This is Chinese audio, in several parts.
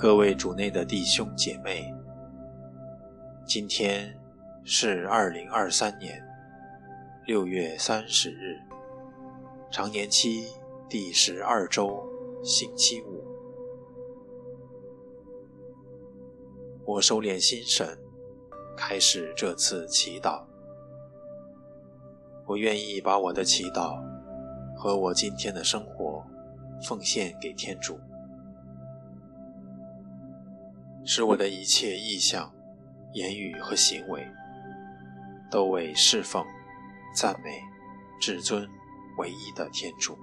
各位主内的弟兄姐妹，今天是二零二三年六月三十日，常年期第十二周，星期五。我收敛心神，开始这次祈祷。我愿意把我的祈祷和我今天的生活奉献给天主。使我的一切意向、言语和行为，都为侍奉、赞美、至尊、唯一的天主。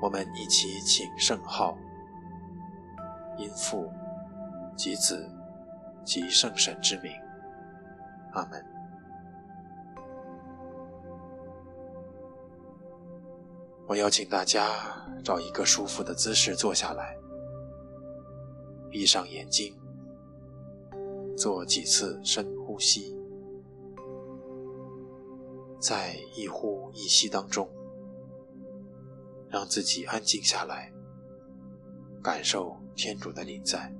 我们一起请圣号，因父及子及圣神之名，阿门。我邀请大家找一个舒服的姿势坐下来。闭上眼睛，做几次深呼吸，在一呼一吸当中，让自己安静下来，感受天主的临在。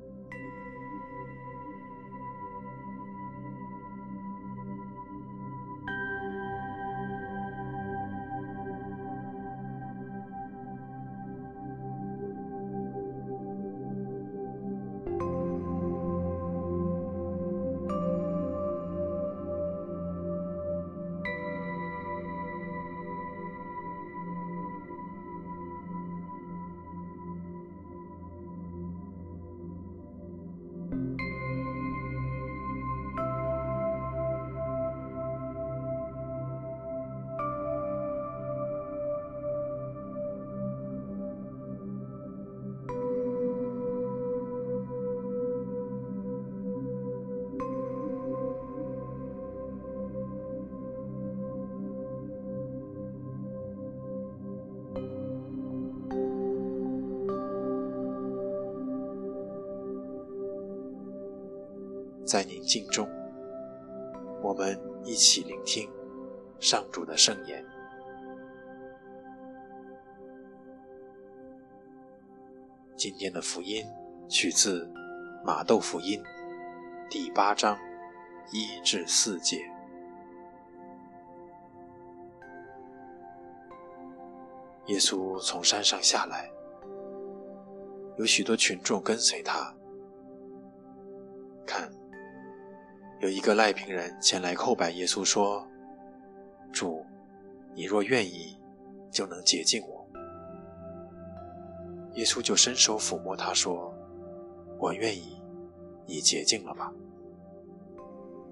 在宁静中，我们一起聆听上主的圣言。今天的福音取自马窦福音第八章一至四节。耶稣从山上下来，有许多群众跟随他。看。有一个赖平人前来叩拜耶稣，说：“主，你若愿意，就能洁净我。”耶稣就伸手抚摸他，说：“我愿意，你洁净了吧。”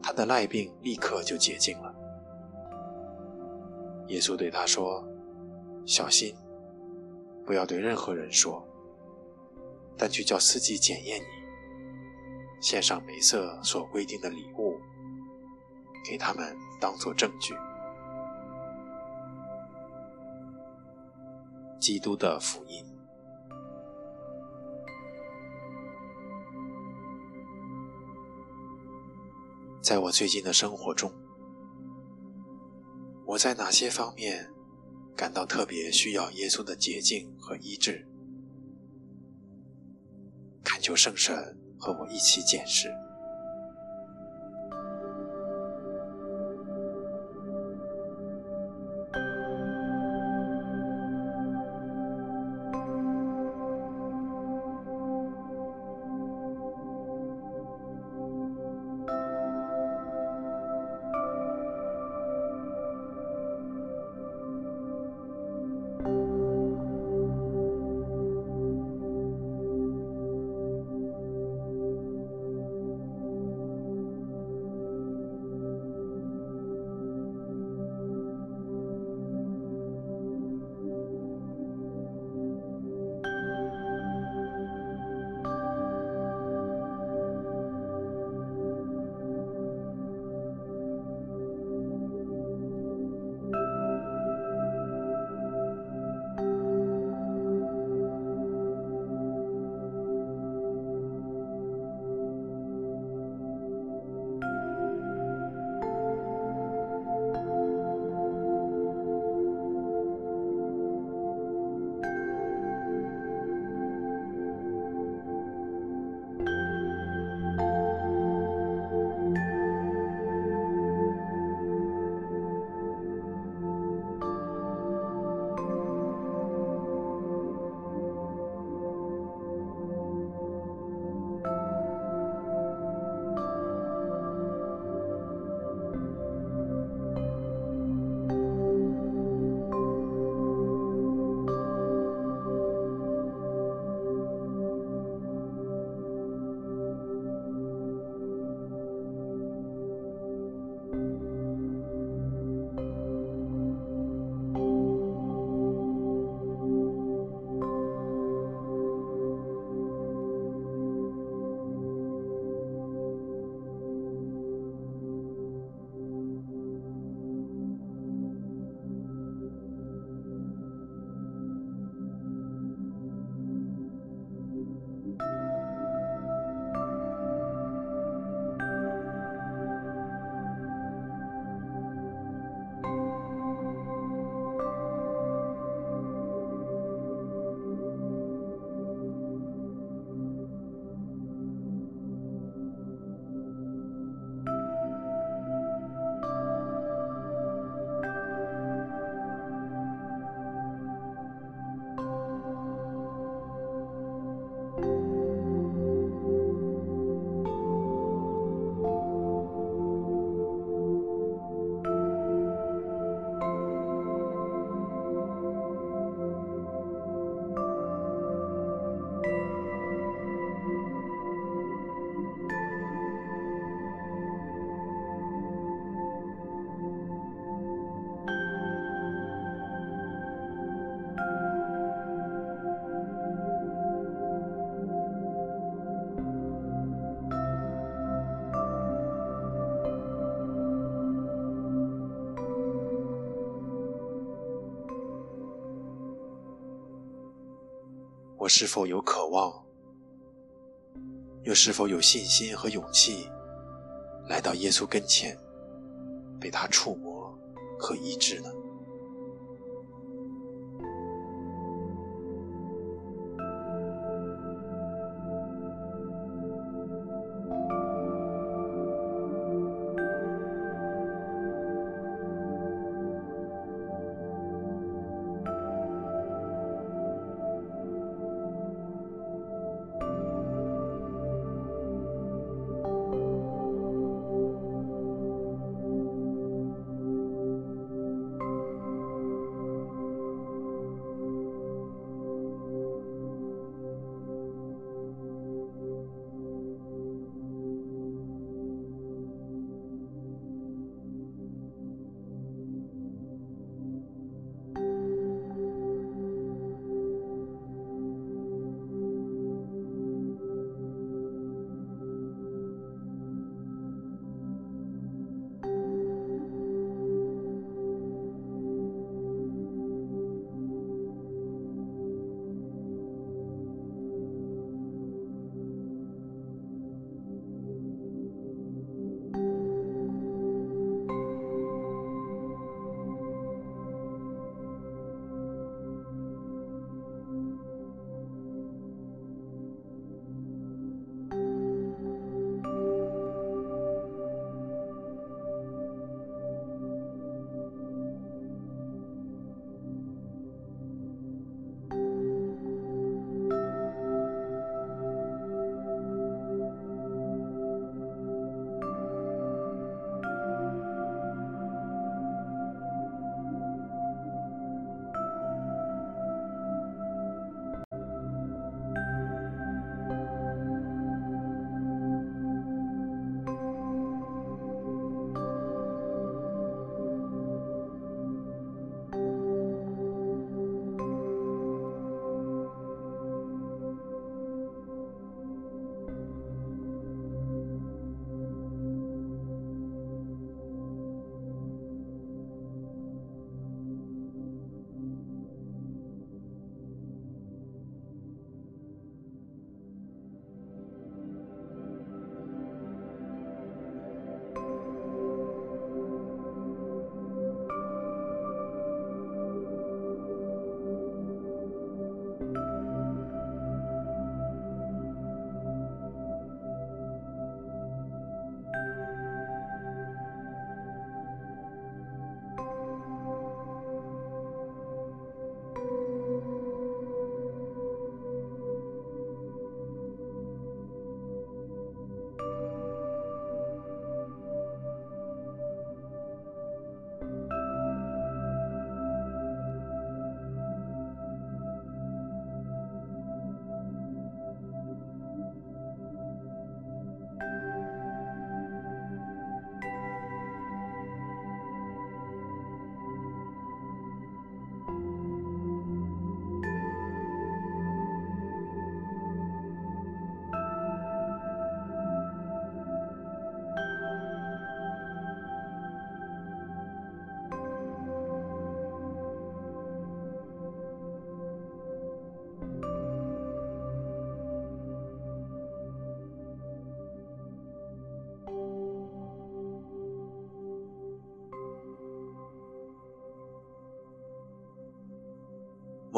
他的赖病立刻就洁净了。耶稣对他说：“小心，不要对任何人说，但去叫司机检验你。”献上梅瑟所规定的礼物，给他们当做证据。基督的福音。在我最近的生活中，我在哪些方面感到特别需要耶稣的洁净和医治？恳求圣神。和我一起检视。是否有渴望，又是否有信心和勇气来到耶稣跟前，被他触摸和医治呢？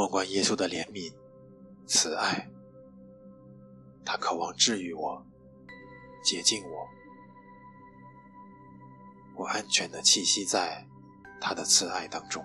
莫关耶稣的怜悯、慈爱，他渴望治愈我、洁净我，我安全的栖息在他的慈爱当中。